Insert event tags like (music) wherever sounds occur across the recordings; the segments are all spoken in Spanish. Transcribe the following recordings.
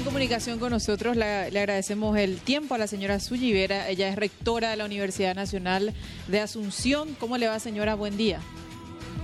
en comunicación con nosotros. La- le agradecemos el tiempo a la señora Suyi Vera. Ella es rectora de la Universidad Nacional de Asunción. ¿Cómo le va, señora? Buen día.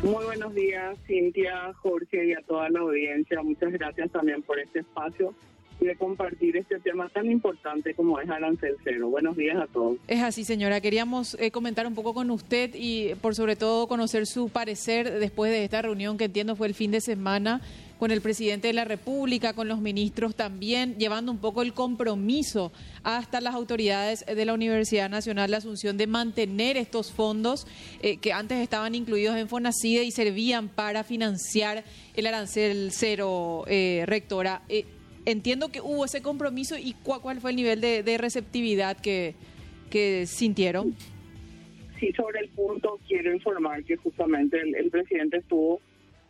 Muy buenos días, Cintia, Jorge y a toda la audiencia. Muchas gracias también por este espacio y de compartir este tema tan importante como es Arancel Cero. Buenos días a todos. Es así, señora. Queríamos eh, comentar un poco con usted y, por sobre todo, conocer su parecer después de esta reunión que entiendo fue el fin de semana con el presidente de la República, con los ministros también, llevando un poco el compromiso hasta las autoridades de la Universidad Nacional de Asunción de mantener estos fondos eh, que antes estaban incluidos en Fonacide y servían para financiar el arancel cero, eh, rectora. Eh, entiendo que hubo ese compromiso y cua- cuál fue el nivel de, receptividad que, sintieron. Sí, sobre el punto quiero informar que justamente el, presidente estuvo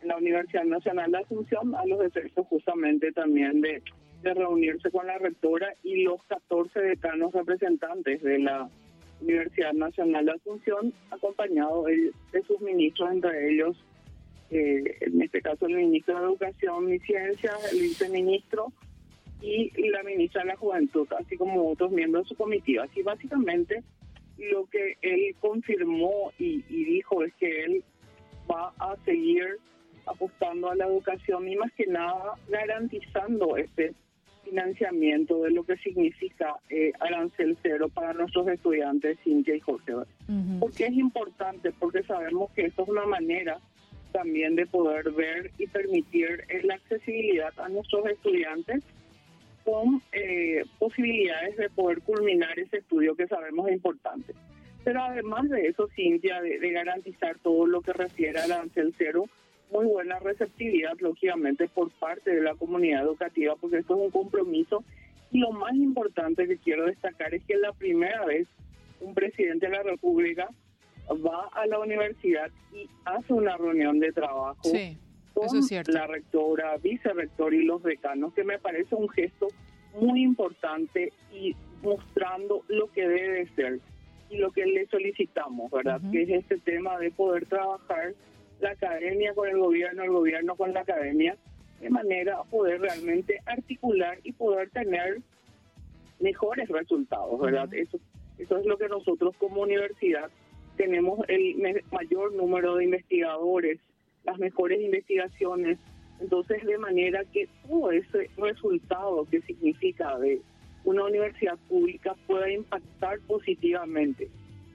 la Universidad Nacional de Asunción a los efectos justamente también de, reunirse con la rectora y los 14 decanos representantes de la Universidad Nacional de Asunción, acompañado de, de sus ministros, entre ellos, eh, en este caso el ministro de Educación y Ciencias, el viceministro y la ministra de la Juventud, así como otros miembros de su comitiva. Así básicamente lo que él confirmó y dijo es que él va a seguir apostando a la educación y más que nada garantizando este financiamiento de lo que significa eh, arancel cero para nuestros estudiantes, Cintia y Jorge. Ujú. ¿Por qué es importante? Porque sabemos que esto es una manera también de poder ver y permitir eh, la accesibilidad a nuestros estudiantes con eh, posibilidades de poder culminar ese estudio que sabemos es importante. Pero además de eso, Cintia, de, de garantizar todo lo que refiere al arancel cero, muy buena receptividad, lógicamente, por parte de la comunidad educativa, porque esto es un compromiso. Y lo más importante que quiero destacar es que es la primera vez un presidente de la República va a la universidad y hace una reunión de trabajo Sí, con es la rectora, vicerrector y los decanos, que me parece un gesto muy importante y mostrando lo que debe ser y lo que le solicitamos, ¿verdad? Que es este tema de poder trabajar la academia con el gobierno, el gobierno con la academia, de manera a poder realmente articular y poder tener mejores resultados, ¿verdad? Eso, eso es lo que nosotros como universidad tenemos el mayor número de investigadores, las mejores investigaciones, entonces de manera que todo ese resultado que significa de una universidad pública pueda impactar positivamente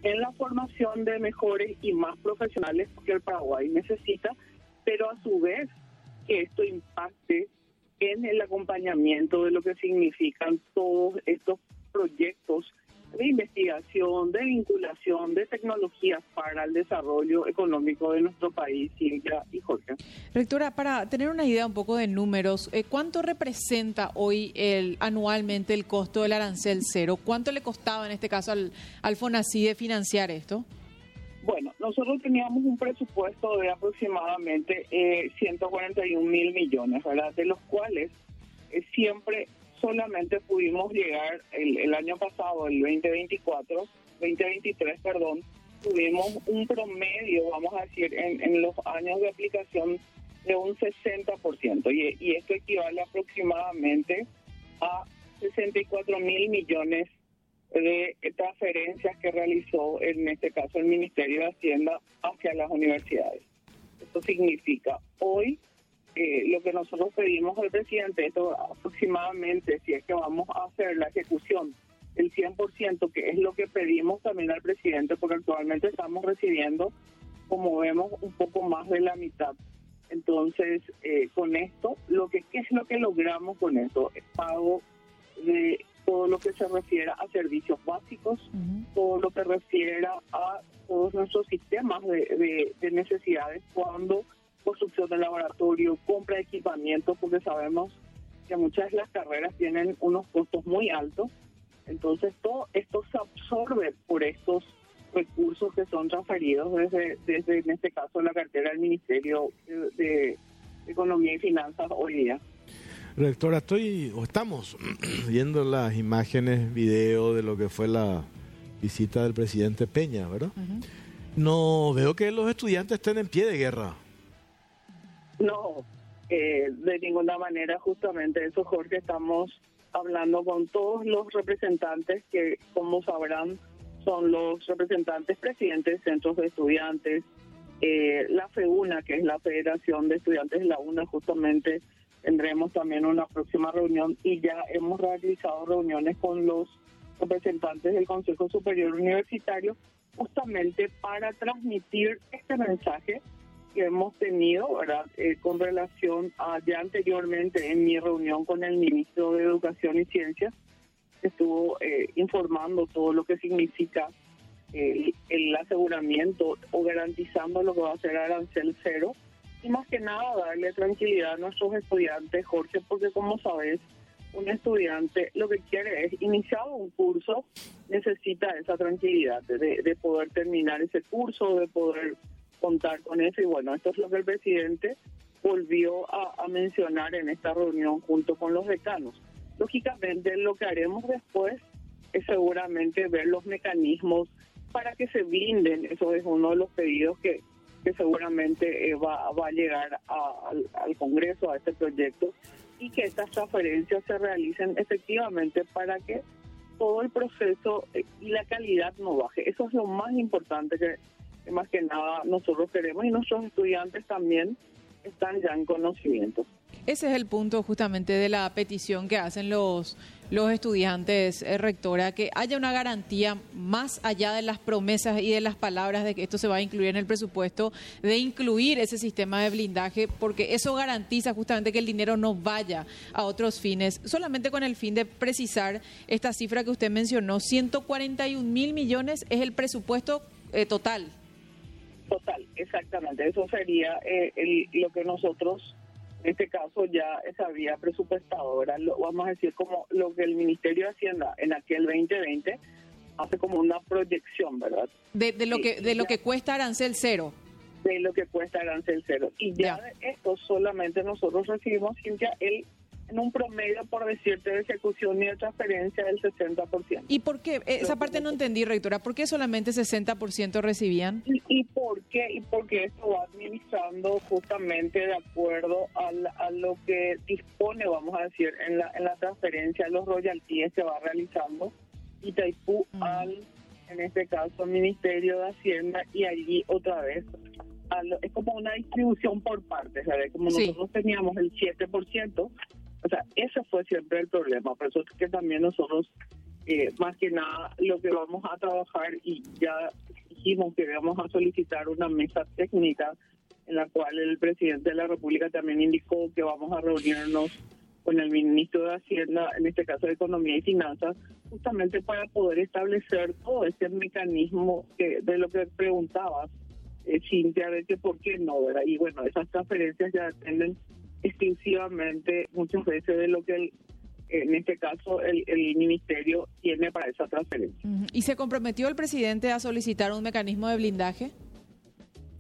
en la formación de mejores y más profesionales que el Paraguay necesita, pero a su vez que esto impacte en el acompañamiento de lo que significan todos estos proyectos de investigación, de vinculación, de tecnologías para el desarrollo económico de nuestro país, Silvia y Jorge. Rectora, para tener una idea un poco de números, eh, ¿cuánto representa hoy el anualmente el costo del arancel cero? ¿Cuánto le costaba en este caso al, al FONACIDE financiar esto? Bueno, nosotros teníamos un presupuesto de aproximadamente eh, 141 mil millones, ¿verdad? De los cuales eh, siempre solamente pudimos llegar el, año pasado, el 2024, 2023, perdón, tuvimos un promedio, vamos a decir, en, en los años de aplicación de un 60%, y, y esto equivale aproximadamente a 64 mil millones de transferencias que realizó en este caso el Ministerio de Hacienda hacia las universidades. Esto significa hoy eh, lo que nosotros pedimos al presidente, esto aproximadamente, si es que vamos a hacer la ejecución el 100%, que es lo que pedimos también al presidente, porque actualmente estamos recibiendo, como vemos, un poco más de la mitad. Entonces, eh, con esto, lo que ¿qué es lo que logramos con esto? Es pago de todo lo que se refiere a servicios básicos, todo lo que refiere a todos nuestros sistemas de, de- de necesidades cuando construcción de laboratorio, compra de equipamiento, porque sabemos que muchas de las carreras tienen unos costos muy altos. Entonces, todo esto se absorbe por estos recursos que son transferidos desde, desde en este caso, la cartera del Ministerio de, de Economía y Finanzas hoy día. Rectora, estoy, o estamos (clears throat) viendo las imágenes, video de lo que fue la visita del presidente Peña, ¿verdad? No veo que los estudiantes estén en pie de guerra. No, Eh, de ninguna manera, justamente eso, Jorge, estamos hablando con todos los representantes que, como sabrán, son los representantes presidentes de centros de estudiantes, eh, la FEUNA, que es la Federación de Estudiantes de la UNA, justamente tendremos también una próxima reunión y ya hemos realizado reuniones con los representantes del Consejo Superior Universitario justamente para transmitir este mensaje que hemos tenido ¿verdad? Eh, con relación a ya anteriormente en mi reunión con el ministro de Educación y Ciencias, estuvo eh, informando todo lo que significa eh, el aseguramiento o garantizando lo que va a ser arancel cero y más que nada darle tranquilidad a nuestros estudiantes, Jorge, porque como sabes, un estudiante lo que quiere es iniciar un curso, necesita esa tranquilidad de poder terminar ese curso, de poder contar con eso. Y bueno, esto es lo que el presidente volvió a, mencionar en esta reunión junto con los decanos. Lógicamente, lo que haremos después es seguramente ver los mecanismos para que se blinden. Eso es uno de los pedidos que, que seguramente eh, va, va a llegar al, al Congreso, a este proyecto, y que estas transferencias se realicen efectivamente para que todo el proceso eh, y la calidad no baje. Eso es lo más importante que más que nada nosotros queremos y nuestros estudiantes también están ya en conocimiento. Ese es el punto justamente de la petición que hacen los, los estudiantes, eh, rectora, que haya una garantía más allá de las promesas y de las palabras de que esto se va a incluir en el presupuesto, de incluir ese sistema de blindaje, porque eso garantiza justamente que el dinero no vaya a otros fines, solamente con el fin de precisar esta cifra que usted mencionó, 141 mil millones es el presupuesto eh, total. Exactamente. Eso sería eh, lo que nosotros, en este caso, ya se había presupuestado. Lo, vamos a decir como lo que el Ministerio de Hacienda en aquel 2020 hace como una proyección, ¿verdad? De, lo que de lo que cuesta arancel cero. De lo que cuesta arancel cero. Y ya, de esto solamente nosotros recibimos, Cintia, el en un promedio, por decirte, de ejecución y de transferencia del 60%. ¿Y por qué? Esa parte no entendí, rectora. ¿Por qué solamente 60% recibían? ¿Y, ¿Y, por qué? Y porque esto va administrando justamente de acuerdo a, a lo que dispone, vamos a decir, en la, en la transferencia de los royalties que va realizando Itaipú mm. al, en este caso, Ministerio de Hacienda y allí otra vez es como una distribución por partes, ¿sabes? Como nosotros teníamos el 7%, o sea, ese fue siempre el problema. Por eso es que también nosotros, eh, más que nada, lo que vamos a trabajar y ya dijimos que vamos a solicitar una mesa técnica en la cual el presidente de la República también indicó que vamos a reunirnos con el ministro de Hacienda, en este caso de Economía y Finanzas, justamente para poder establecer todo ese mecanismo que de lo que preguntabas, eh, Cintia, por qué no, ¿verdad? Y bueno, esas transferencias ya dependen exclusivamente muchas veces de lo que en este caso el, ministerio tiene para esa transferencia. ¿Y se comprometió el presidente a solicitar un mecanismo de blindaje?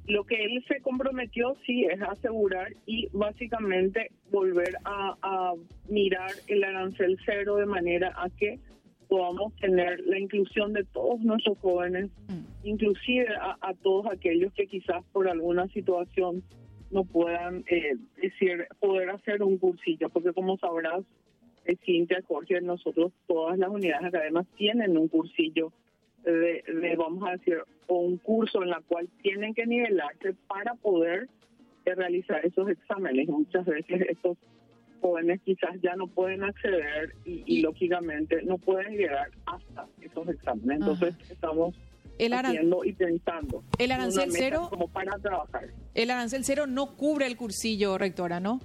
Lo que él se comprometió, sí, es asegurar y básicamente volver a, mirar el arancel cero de manera a que podamos tener la inclusión de todos nuestros jóvenes, mm. inclusive a, a, todos aquellos que quizás por alguna situación no puedan eh, decir poder hacer un cursillo, porque como sabrás, eh, Cintia, Jorge, nosotros todas las unidades académicas tienen un cursillo de, vamos a decir, o un curso en la cual tienen que nivelarse para poder eh, realizar esos exámenes. Muchas veces estos jóvenes quizás ya no pueden acceder y, lógicamente no pueden llegar hasta esos exámenes. Entonces estamos el haciendo y pensando. El arancel cero. Como para trabajar. El arancel cero no cubre el cursillo, rectora, ¿no?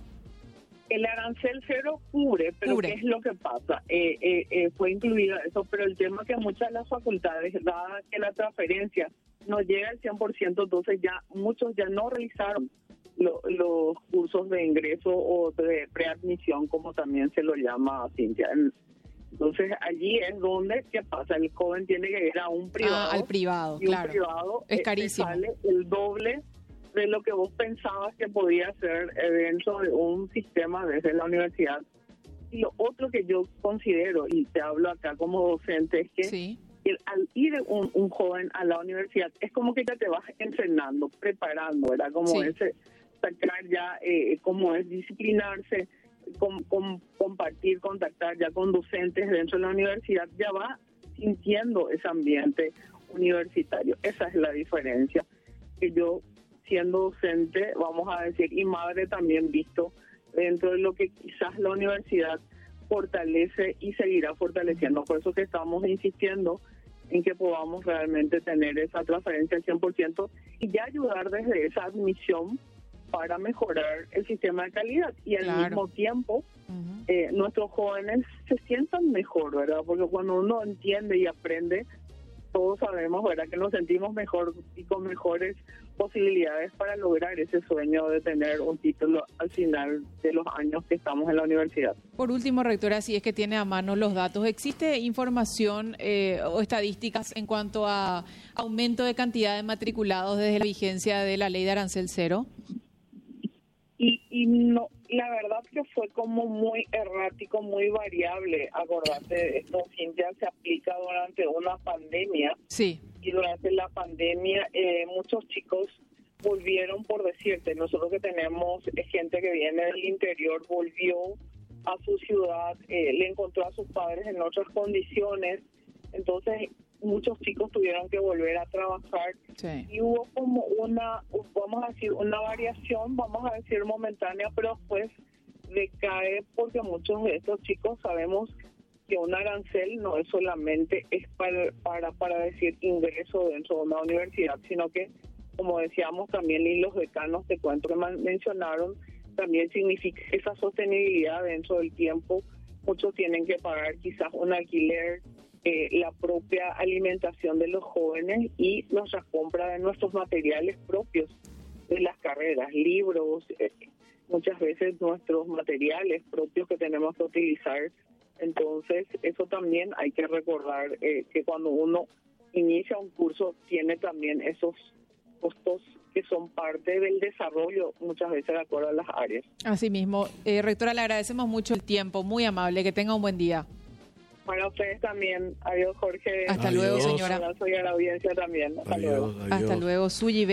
El arancel cero cubre, pero ¿qué es lo que pasa? Eh, eh, eh, fue incluido eso, pero el tema es que muchas de las facultades, dada que la transferencia no llega al 100%, entonces ya muchos ya no realizaron los cursos de ingreso o de preadmisión, como también se lo llama Cintia. Entonces allí es donde, ¿qué pasa? El joven tiene que ir a un privado. Ah, al privado, y claro. Un privado es carísimo. Sale el doble de lo que vos pensabas que podía ser dentro de un sistema desde la universidad. Y lo otro que yo considero, y te hablo acá como docente, es que al ir un, un, joven a la universidad es como que ya te vas entrenando, preparando, ¿verdad? Como ese sacar ya eh, cómo es disciplinarse, compartir, contactar ya con docentes dentro de la universidad, ya va sintiendo ese ambiente universitario. Esa es la diferencia. Que yo, siendo docente, vamos a decir, y madre también visto dentro de lo que quizás la universidad fortalece y seguirá fortaleciendo. Por eso que estamos insistiendo en que podamos realmente tener esa transferencia al 100% y ya ayudar desde esa admisión para mejorar el sistema de calidad y al mismo tiempo eh, nuestros jóvenes se sientan mejor, ¿verdad? Porque cuando uno entiende y aprende, todos sabemos, ¿verdad? Que nos sentimos mejor y con mejores posibilidades para lograr ese sueño de tener un título al final de los años que estamos en la universidad. Por último, rectora, si es que tiene a mano los datos, ¿existe información eh, o estadísticas en cuanto a aumento de cantidad de matriculados desde la vigencia de la ley de arancel cero? Y, no, la verdad que fue como muy errático, muy variable. Acordate, esto ya se aplica durante una pandemia. Sí y durante la pandemia eh, muchos chicos volvieron, por decirte, nosotros que tenemos gente que viene del interior, volvió a su ciudad, eh, le encontró a sus padres en otras condiciones, entonces muchos chicos tuvieron que volver a trabajar y hubo como una, vamos a decir, una variación, vamos a decir momentánea, pero después decae porque muchos de estos chicos sabemos que un arancel no es solamente es para, para, para decir ingreso dentro de una universidad, sino que, como decíamos también, y los decanos de cuento que mencionaron, también significa esa sostenibilidad dentro del tiempo. Muchos tienen que pagar quizás un alquiler, eh, la propia alimentación de los jóvenes y nuestra compra de nuestros materiales propios de las carreras, libros, eh, muchas veces nuestros materiales propios que tenemos que utilizar entonces, eso también hay que recordar eh, que cuando uno inicia un curso tiene también esos costos que son parte del desarrollo muchas veces de acuerdo a las áreas. Asimismo, eh, rectora, le agradecemos mucho el tiempo, muy amable, que tenga un buen día. Para ustedes también. Adiós, Jorge. Hasta luego, señora. Soy a la audiencia también. Hasta luego. Hasta luego, Suyi.